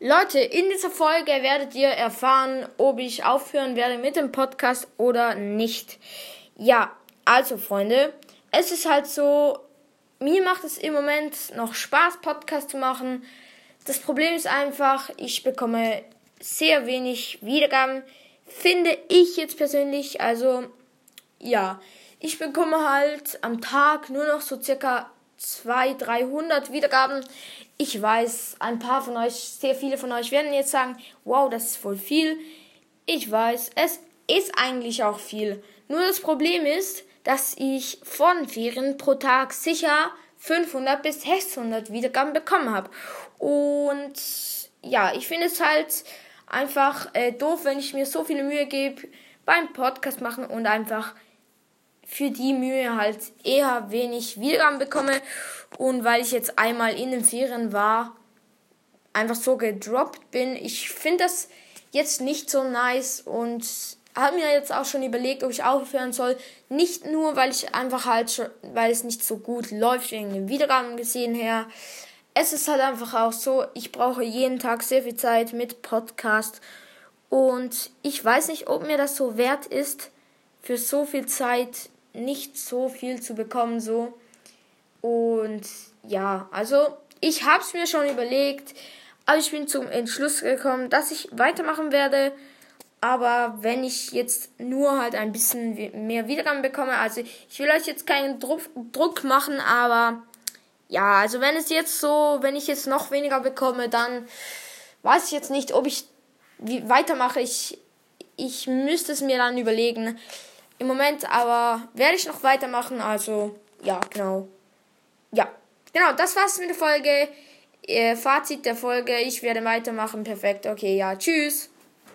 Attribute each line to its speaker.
Speaker 1: Leute, in dieser Folge werdet ihr erfahren, ob ich aufhören werde mit dem Podcast oder nicht. Ja, also Freunde, es ist halt so, mir macht es im Moment noch Spaß, Podcast zu machen. Das Problem ist einfach, ich bekomme sehr wenig Wiedergaben, finde ich jetzt persönlich. Also, ja, ich bekomme halt am Tag nur noch so circa 200, 300 Wiedergaben. Ich weiß, ein paar von euch, sehr viele von euch werden jetzt sagen, wow, das ist voll viel. Ich weiß, es ist eigentlich auch viel. Nur das Problem ist, dass ich von Ferien pro Tag sicher 500 bis 600 Wiedergaben bekommen habe. Und ja, ich finde es halt einfach äh, doof, wenn ich mir so viele Mühe gebe beim Podcast machen und einfach für die Mühe halt eher wenig Wiedergaben bekomme. Und weil ich jetzt einmal in den Ferien war, einfach so gedroppt bin. Ich finde das jetzt nicht so nice und habe mir jetzt auch schon überlegt, ob ich aufhören soll. Nicht nur, weil ich einfach halt schon, weil es nicht so gut läuft wegen den Wiedergaben gesehen her. Es ist halt einfach auch so, ich brauche jeden Tag sehr viel Zeit mit Podcast. Und ich weiß nicht, ob mir das so wert ist, für so viel Zeit nicht so viel zu bekommen so. Und ja, also ich habe es mir schon überlegt, aber ich bin zum Entschluss gekommen, dass ich weitermachen werde. Aber wenn ich jetzt nur halt ein bisschen mehr Wiedergaben bekomme, also ich will euch jetzt keinen Druck, Druck machen, aber ja, also wenn es jetzt so, wenn ich jetzt noch weniger bekomme, dann weiß ich jetzt nicht, ob ich weitermache. Ich, ich müsste es mir dann überlegen. Im Moment aber werde ich noch weitermachen, also ja, genau. Ja, genau, das war's mit der Folge. Äh, Fazit der Folge, ich werde weitermachen, perfekt, okay, ja, tschüss.